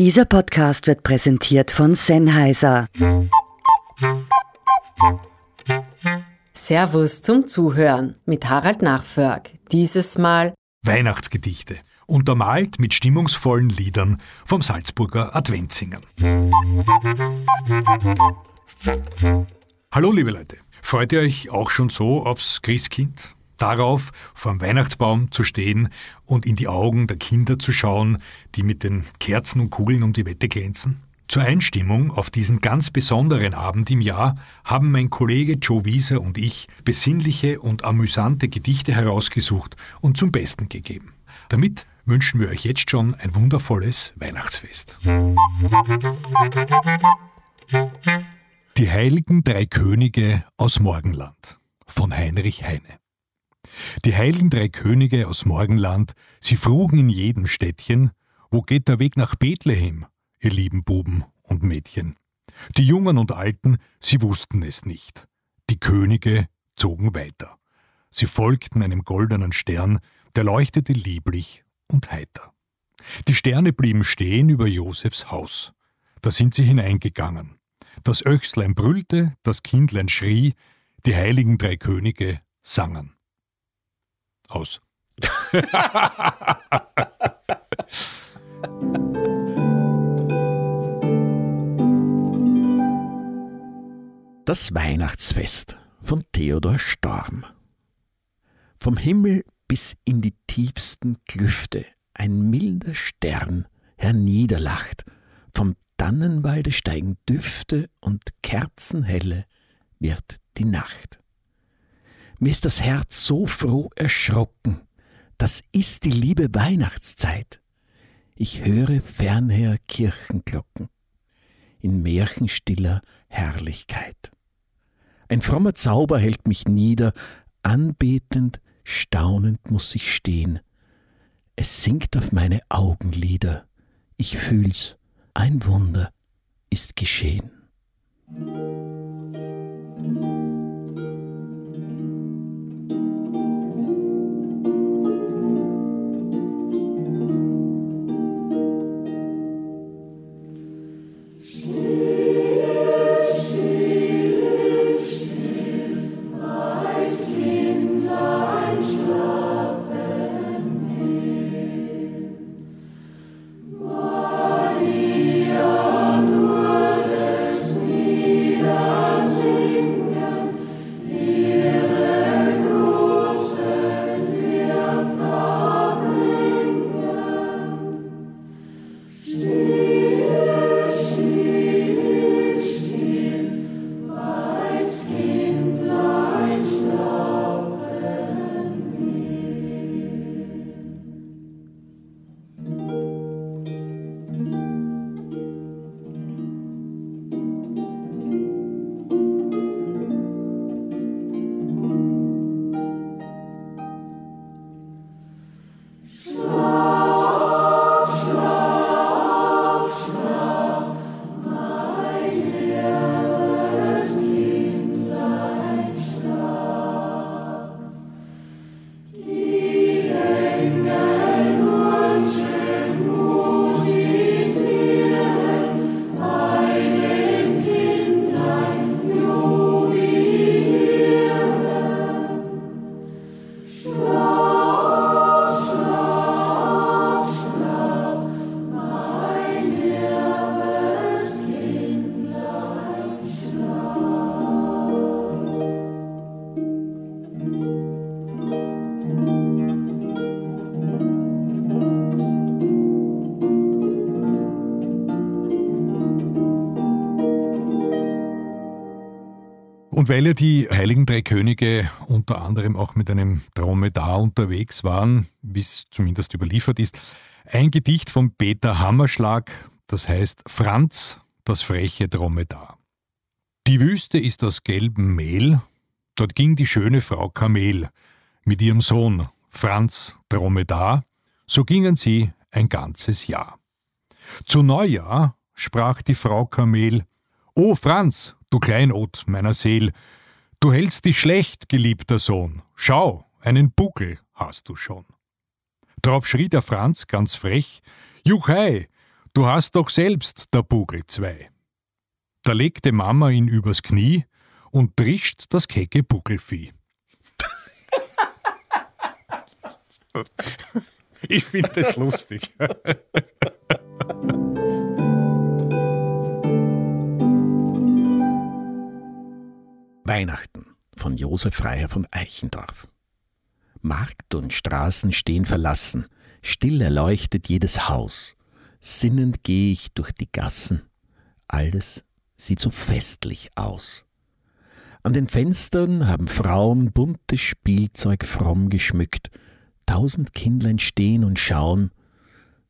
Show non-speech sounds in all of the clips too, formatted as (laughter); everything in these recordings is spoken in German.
Dieser Podcast wird präsentiert von Sennheiser. Servus zum Zuhören mit Harald Nachförg. Dieses Mal Weihnachtsgedichte, untermalt mit stimmungsvollen Liedern vom Salzburger Adventsingen. Hallo liebe Leute, freut ihr euch auch schon so aufs Christkind? Darauf, vor dem Weihnachtsbaum zu stehen und in die Augen der Kinder zu schauen, die mit den Kerzen und Kugeln um die Wette glänzen? Zur Einstimmung auf diesen ganz besonderen Abend im Jahr haben mein Kollege Joe Wieser und ich besinnliche und amüsante Gedichte herausgesucht und zum Besten gegeben. Damit wünschen wir euch jetzt schon ein wundervolles Weihnachtsfest. Die heiligen drei Könige aus Morgenland von Heinrich Heine. Die heiligen drei Könige aus Morgenland, sie frugen in jedem Städtchen, wo geht der Weg nach Bethlehem, ihr lieben Buben und Mädchen. Die Jungen und Alten, sie wussten es nicht. Die Könige zogen weiter. Sie folgten einem goldenen Stern, der leuchtete lieblich und heiter. Die Sterne blieben stehen über Josefs Haus. Da sind sie hineingegangen. Das Öchslein brüllte, das Kindlein schrie, die heiligen drei Könige sangen. Aus. Das Weihnachtsfest von Theodor Storm. Vom Himmel bis in die tiefsten Klüfte ein milder Stern herniederlacht, vom Tannenwalde steigen Düfte und kerzenhelle wird die Nacht. Mir ist das Herz so froh erschrocken, das ist die liebe Weihnachtszeit. Ich höre fernher Kirchenglocken in märchenstiller Herrlichkeit. Ein frommer Zauber hält mich nieder, anbetend, staunend muss ich stehen. Es sinkt auf meine Augenlider, ich fühl's, ein Wunder ist geschehen. Weil ja die Heiligen Drei Könige unter anderem auch mit einem Dromedar unterwegs waren, wie es zumindest überliefert ist, ein Gedicht von Peter Hammerschlag, das heißt Franz, das freche Dromedar. Die Wüste ist aus gelbem Mehl, dort ging die schöne Frau Kamel mit ihrem Sohn Franz Dromedar, so gingen sie ein ganzes Jahr. Zu Neujahr sprach die Frau Kamel, O Franz, du Kleinod meiner Seel, du hältst dich schlecht, geliebter Sohn, schau, einen Buckel hast du schon. Drauf schrie der Franz ganz frech, Juchei, Du hast doch selbst der Bugel zwei. Da legte Mama ihn übers Knie und trischt das kecke Buckelvieh. (laughs) ich finde das lustig. (laughs) Weihnachten von Josef Reier von Eichendorf. Markt und Straßen stehen verlassen, still erleuchtet jedes Haus. Sinnend gehe ich durch die Gassen, alles sieht so festlich aus. An den Fenstern haben Frauen buntes Spielzeug fromm geschmückt, tausend Kindlein stehen und schauen,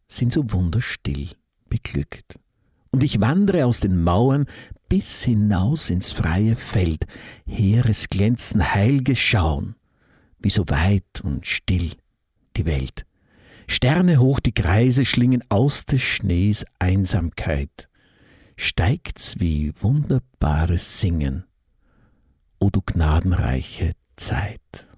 sind so wunderstill beglückt. Und ich wandre aus den Mauern bis hinaus ins freie Feld, Heeres glänzen heilges Schauen, wie so weit und still die Welt. Sterne hoch die Kreise schlingen aus des Schnees Einsamkeit. Steigt's wie wunderbares Singen, o du gnadenreiche Zeit.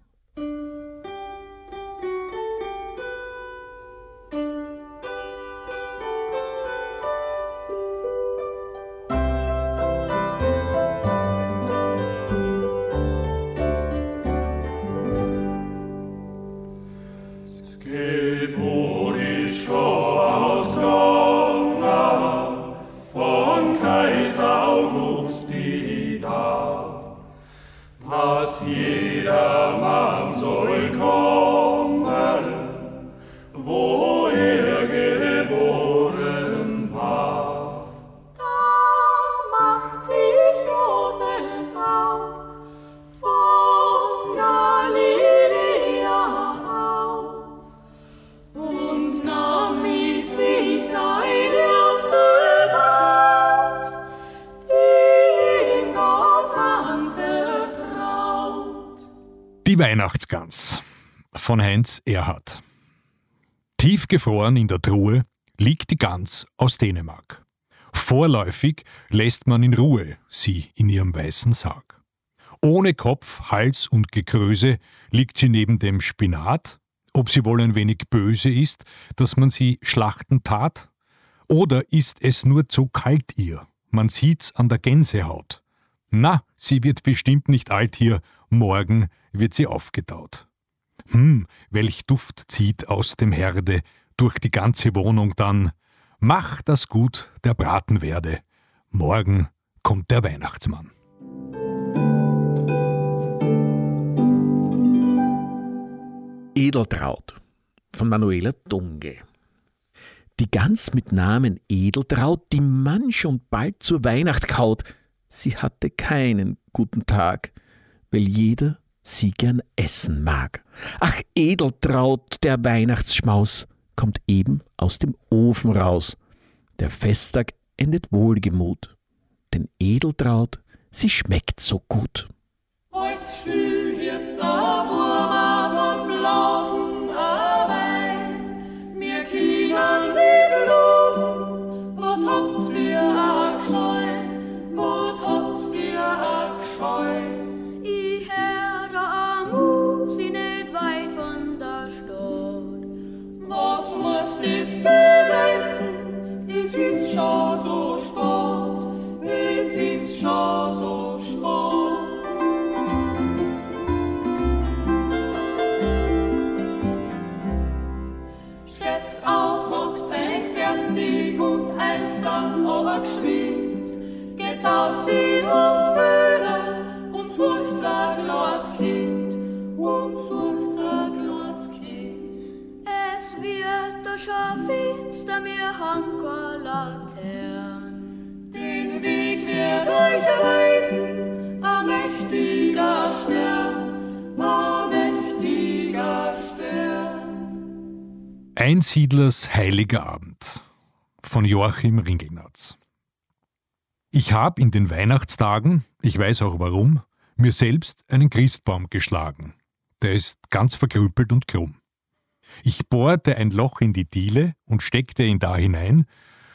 Weihnachtsgans von Heinz Erhard. Tiefgefroren in der Truhe liegt die Gans aus Dänemark. Vorläufig lässt man in Ruhe sie in ihrem weißen Sarg. Ohne Kopf, Hals und Gekröse liegt sie neben dem Spinat, ob sie wohl ein wenig böse ist, dass man sie schlachten tat? Oder ist es nur zu kalt ihr? Man sieht's an der Gänsehaut. Na, sie wird bestimmt nicht alt hier, morgen wird sie aufgetaut. Hm, welch Duft zieht aus dem Herde durch die ganze Wohnung dann. Mach das gut, der Braten werde. Morgen kommt der Weihnachtsmann. Edeltraut von Manuela Dunge. Die Gans mit Namen Edeltraut, die man schon bald zur Weihnacht kaut, sie hatte keinen guten Tag, weil jeder sie gern essen mag. Ach, Edeltraut, der Weihnachtsschmaus, kommt eben aus dem Ofen raus. Der Festtag endet wohlgemut, denn Edeltraut, sie schmeckt so gut. Heut still schon finster, mir hang Einsiedlers heiliger Abend von Joachim Ringelnatz. Ich habe in den Weihnachtstagen, ich weiß auch warum, mir selbst einen Christbaum geschlagen. Der ist ganz verkrüppelt und krumm. Ich bohrte ein Loch in die Diele und steckte ihn da hinein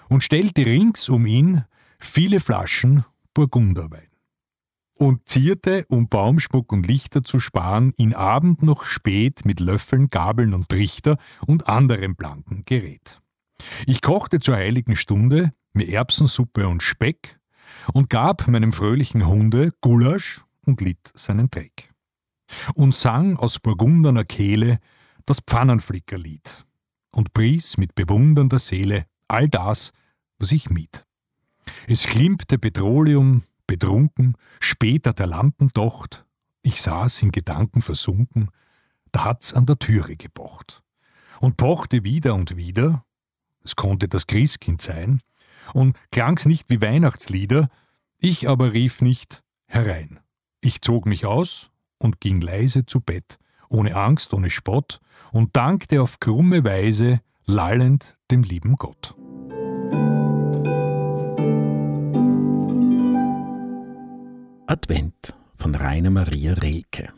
und stellte rings um ihn viele Flaschen Burgunderwein. Und zierte, um Baumschmuck und Lichter zu sparen, ihn Abend noch spät mit Löffeln, Gabeln und Trichter und anderem blanken Gerät. Ich kochte zur heiligen Stunde mir Erbsensuppe und Speck und gab meinem fröhlichen Hunde Gulasch und litt seinen Dreck. Und sang aus burgunderner Kehle das Pfannenflickerlied und pries mit bewundernder Seele all das, was ich mied. Es klimpte Petroleum, betrunken, später der Lampendocht, ich saß in Gedanken versunken, da hat's an der Türe gepocht. Und pochte wieder und wieder, es konnte das Christkind sein, und klang's nicht wie Weihnachtslieder, ich aber rief nicht herein. Ich zog mich aus und ging leise zu Bett, ohne Angst, ohne Spott, und dankte auf krumme Weise lallend dem lieben Gott. Advent von Rainer Maria Rilke.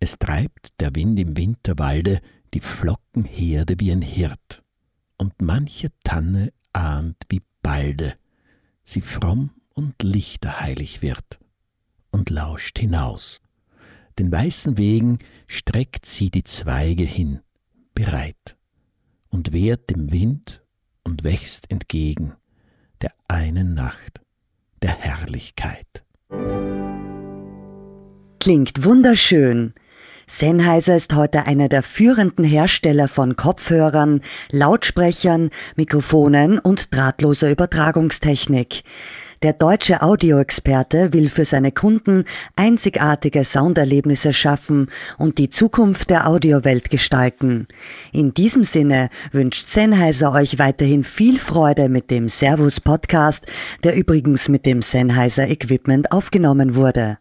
Es treibt der Wind im Winterwalde die Flockenherde wie ein Hirt, und manche Tanne ahnt, wie balde sie fromm und lichterheilig wird und lauscht hinaus. Den weißen Wegen streckt sie die Zweige hin, bereit, und wehrt dem Wind und wächst entgegen der einen Nacht der Herrlichkeit. Klingt wunderschön. Sennheiser ist heute einer der führenden Hersteller von Kopfhörern, Lautsprechern, Mikrofonen und drahtloser Übertragungstechnik. Der deutsche Audioexperte will für seine Kunden einzigartige Sounderlebnisse schaffen und die Zukunft der Audiowelt gestalten. In diesem Sinne wünscht Sennheiser euch weiterhin viel Freude mit dem Servus Podcast, der übrigens mit dem Sennheiser Equipment aufgenommen wurde.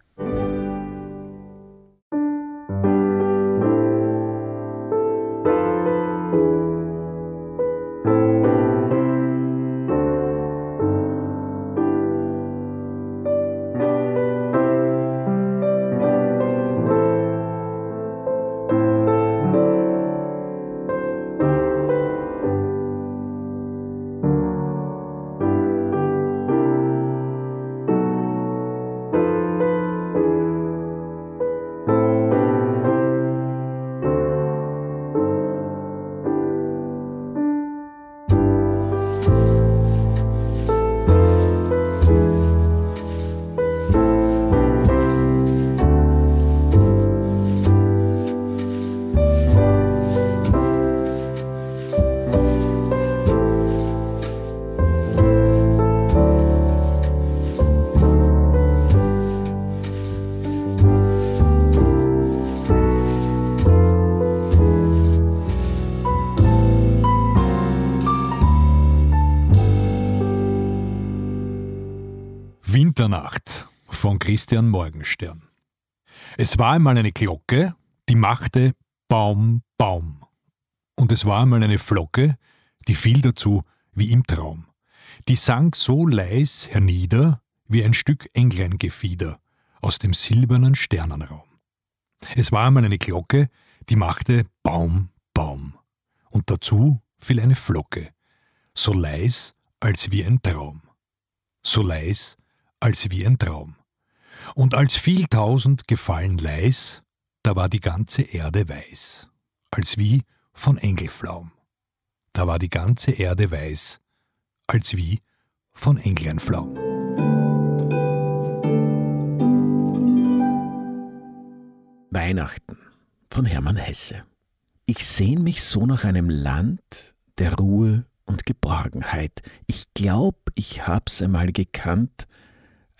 Winternacht von Christian Morgenstern. Es war einmal eine Glocke, die machte Baum, Baum. Und es war einmal eine Flocke, die fiel dazu wie im Traum. Die sang so leis hernieder wie ein Stück Engleingefieder aus dem silbernen Sternenraum. Es war einmal eine Glocke, die machte Baum, Baum. Und dazu fiel eine Flocke, so leis als wie ein Traum. So leis als wie ein Traum. Und als viel tausend gefallen leis, da war die ganze Erde weiß, als wie von Engelflaum. Da war die ganze Erde weiß, als wie von Engleinflaum. Weihnachten von Hermann Hesse. Ich sehn mich so nach einem Land der Ruhe und Geborgenheit. Ich glaub, ich hab's einmal gekannt,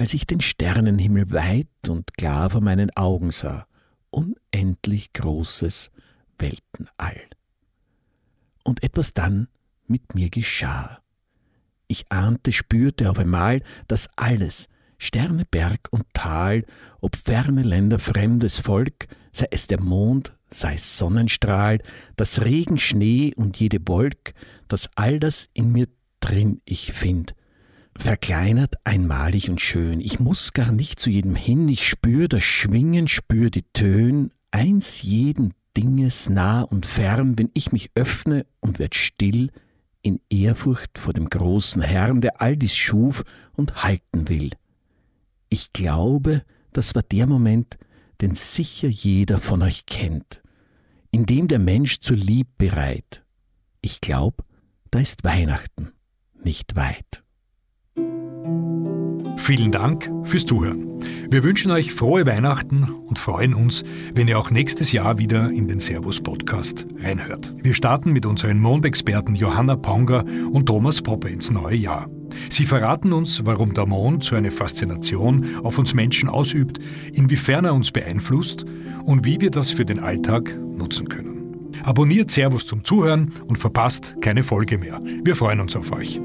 als ich den Sternenhimmel weit und klar vor meinen Augen sah, unendlich großes Weltenall. Und etwas dann mit mir geschah. Ich ahnte, spürte auf einmal, dass alles, Sterne, Berg und Tal, ob ferne Länder, fremdes Volk, sei es der Mond, sei es Sonnenstrahl, das Regen, Schnee und jede Wolk, dass all das in mir drin ich find, verkleinert, einmalig und schön. Ich muss gar nicht zu jedem hin, ich spür das Schwingen, spür die Tön, eins jeden Dinges nah und fern, wenn ich mich öffne und werd still in Ehrfurcht vor dem großen Herrn, der all dies schuf und halten will. Ich glaube, das war der Moment, den sicher jeder von euch kennt, in dem der Mensch zur Lieb bereit. Ich glaub, da ist Weihnachten nicht weit. Vielen Dank fürs Zuhören. Wir wünschen euch frohe Weihnachten und freuen uns, wenn ihr auch nächstes Jahr wieder in den Servus Podcast reinhört. Wir starten mit unseren Mondexperten Johanna Ponger und Thomas Poppe ins neue Jahr. Sie verraten uns, warum der Mond so eine Faszination auf uns Menschen ausübt, inwiefern er uns beeinflusst und wie wir das für den Alltag nutzen können. Abonniert Servus zum Zuhören und verpasst keine Folge mehr. Wir freuen uns auf euch.